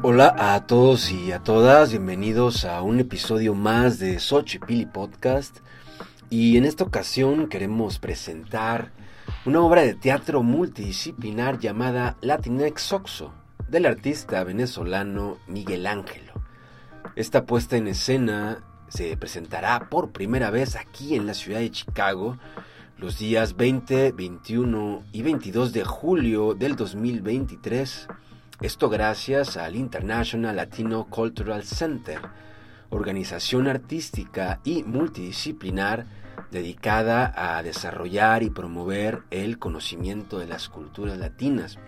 Hola a todos y a todas, bienvenidos a un episodio más de Xochipilli Podcast. Y en esta ocasión queremos presentar una obra de teatro multidisciplinar llamada Latinx Oxo, del artista venezolano Miguel Ángelo. Esta puesta en escena se presentará por primera vez aquí en la ciudad de Chicago los días 20, 21 y 22 de julio del 2023. Esto gracias al International Latino Cultural Center, organización artística y multidisciplinar dedicada a desarrollar y promover el conocimiento de las culturas latinas.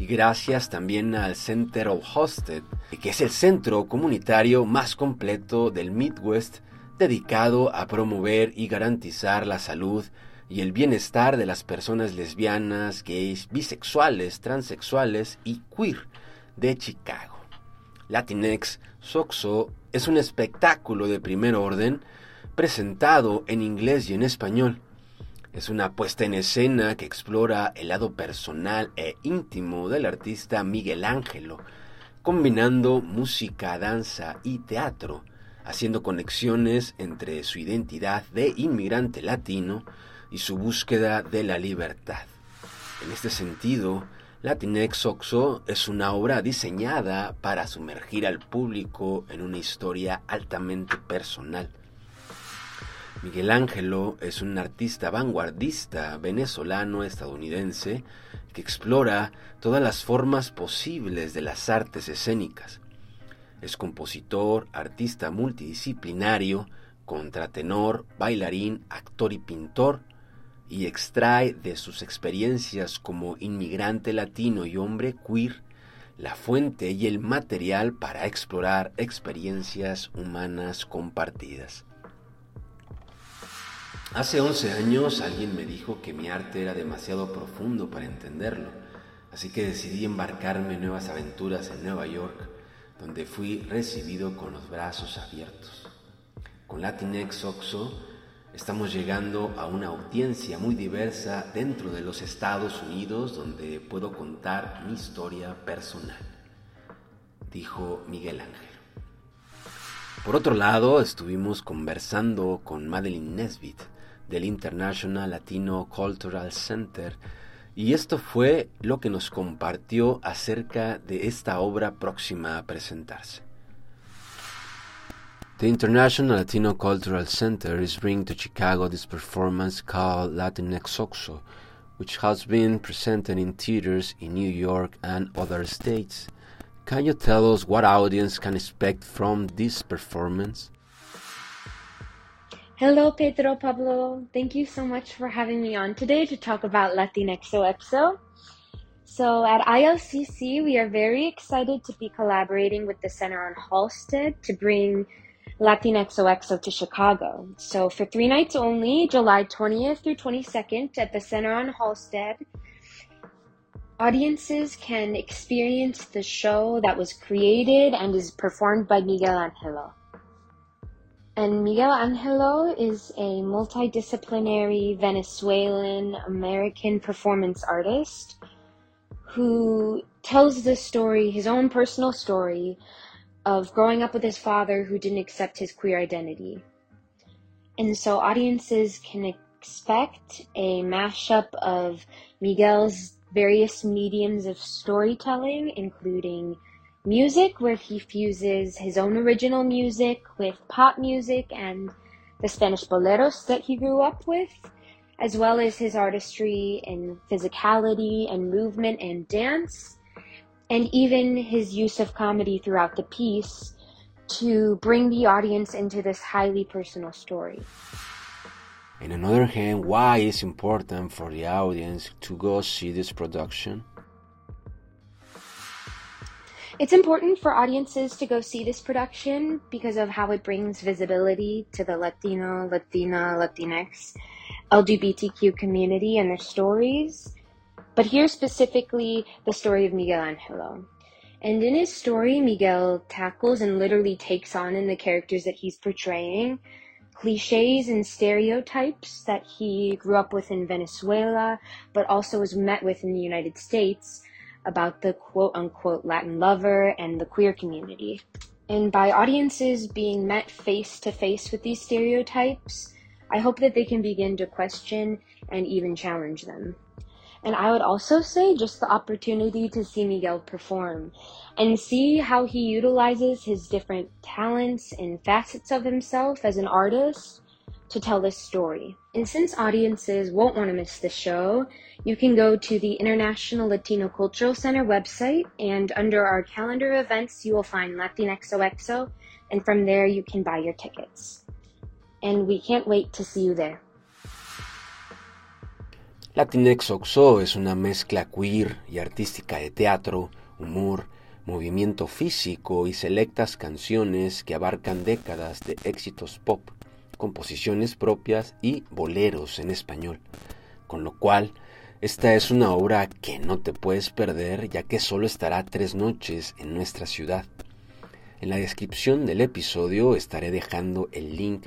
Y gracias también al Center of Hosted, que es el centro comunitario más completo del Midwest dedicado a promover y garantizar la salud y el bienestar de las personas lesbianas, gays, bisexuales, transexuales y queer de Chicago. Latinx Soxo es un espectáculo de primer orden presentado en inglés y en español. Es una puesta en escena que explora el lado personal e íntimo del artista Miguel Ángelo, combinando música, danza y teatro, haciendo conexiones entre su identidad de inmigrante latino y su búsqueda de la libertad. En este sentido, Latinx Oxo es una obra diseñada para sumergir al público en una historia altamente personal Miguel Ángelo es un artista vanguardista venezolano-estadounidense que explora todas las formas posibles de las artes escénicas. Es compositor, artista multidisciplinario, contratenor, bailarín, actor y pintor, y extrae de sus experiencias como inmigrante latino y hombre queer la fuente y el material para explorar experiencias humanas compartidas. Hace 11 años alguien me dijo que mi arte era demasiado profundo para entenderlo, así que decidí embarcarme en nuevas aventuras en Nueva York, donde fui recibido con los brazos abiertos. Con Latinx Oxo estamos llegando a una audiencia muy diversa dentro de los Estados Unidos donde puedo contar mi historia personal, dijo Miguel Ángel. Por otro lado, estuvimos conversando con Madeline Nesbitt, del International Latino Cultural Center y esto fue lo que nos compartió acerca de esta obra próxima a presentarse. The International Latino Cultural Center is bringing to Chicago this performance called Latinx Oxo, which has been presented in theaters in New York and other states. Can you tell us what audience can expect from this performance? Hello, Pedro Pablo. Thank you so much for having me on today to talk about Latinxo So at ILCC, we are very excited to be collaborating with the Center on Halstead to bring Latinxo to Chicago. So for three nights only, July 20th through 22nd at the Center on Halstead, audiences can experience the show that was created and is performed by Miguel Angelo. And Miguel Angelo is a multidisciplinary Venezuelan American performance artist who tells the story, his own personal story, of growing up with his father who didn't accept his queer identity. And so audiences can expect a mashup of Miguel's various mediums of storytelling, including music, where he fuses his own original music with pop music and the Spanish boleros that he grew up with, as well as his artistry in physicality and movement and dance, and even his use of comedy throughout the piece to bring the audience into this highly personal story. On another hand, why is important for the audience to go see this production? It's important for audiences to go see this production because of how it brings visibility to the Latino, Latina, Latinx, LGBTQ community and their stories. But here specifically, the story of Miguel Angelo. And in his story, Miguel tackles and literally takes on in the characters that he's portraying cliches and stereotypes that he grew up with in Venezuela, but also was met with in the United States about the quote unquote Latin lover and the queer community. And by audiences being met face to face with these stereotypes, I hope that they can begin to question and even challenge them. And I would also say just the opportunity to see Miguel perform and see how he utilizes his different talents and facets of himself as an artist to tell this story. And since audiences won't want to miss the show, you can go to the International Latino Cultural Center website, and under our calendar of events, you will find Latinxoxo, and from there you can buy your tickets. And we can't wait to see you there. Latinx Oxo es una mezcla queer y artística de teatro, humor, movimiento físico y selectas canciones que abarcan décadas de éxitos pop, composiciones propias y boleros en español, con lo cual esta es una obra que no te puedes perder ya que solo estará tres noches en nuestra ciudad. En la descripción del episodio estaré dejando el link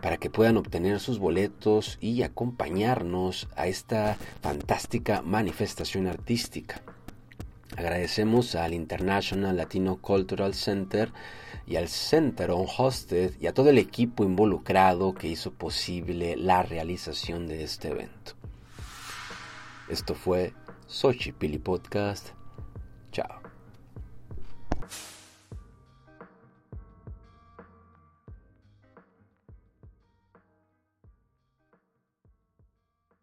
para que puedan obtener sus boletos y acompañarnos a esta fantástica manifestación artística. Agradecemos al International Latino Cultural Center y al Center on Hosted y a todo el equipo involucrado que hizo posible la realización de este evento. Esto fue Sochi Pili Podcast. Chao.